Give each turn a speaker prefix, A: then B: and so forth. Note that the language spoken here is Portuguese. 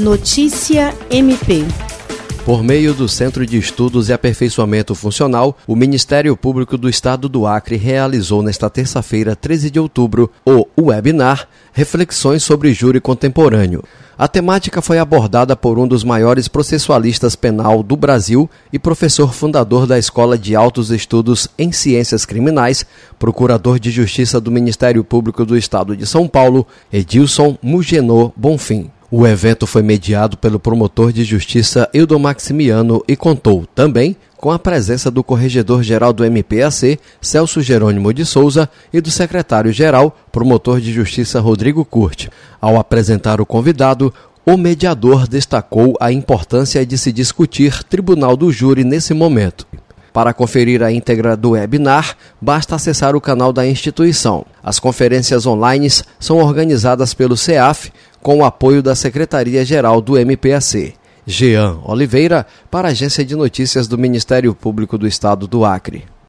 A: Notícia MP.
B: Por meio do Centro de Estudos e Aperfeiçoamento Funcional, o Ministério Público do Estado do Acre realizou nesta terça-feira, 13 de outubro, o webinar Reflexões sobre Júri Contemporâneo. A temática foi abordada por um dos maiores processualistas penal do Brasil e professor fundador da Escola de Altos Estudos em Ciências Criminais, procurador de Justiça do Ministério Público do Estado de São Paulo, Edilson Mugenô Bonfim. O evento foi mediado pelo promotor de justiça Eudo Maximiano e contou também com a presença do corregedor-geral do MPAC, Celso Jerônimo de Souza, e do secretário-geral, promotor de justiça Rodrigo Curti. Ao apresentar o convidado, o mediador destacou a importância de se discutir tribunal do júri nesse momento. Para conferir a íntegra do webinar, basta acessar o canal da instituição. As conferências online são organizadas pelo CEAF com o apoio da Secretaria-Geral do MPAC. Jean Oliveira, para a Agência de Notícias do Ministério Público do Estado do Acre.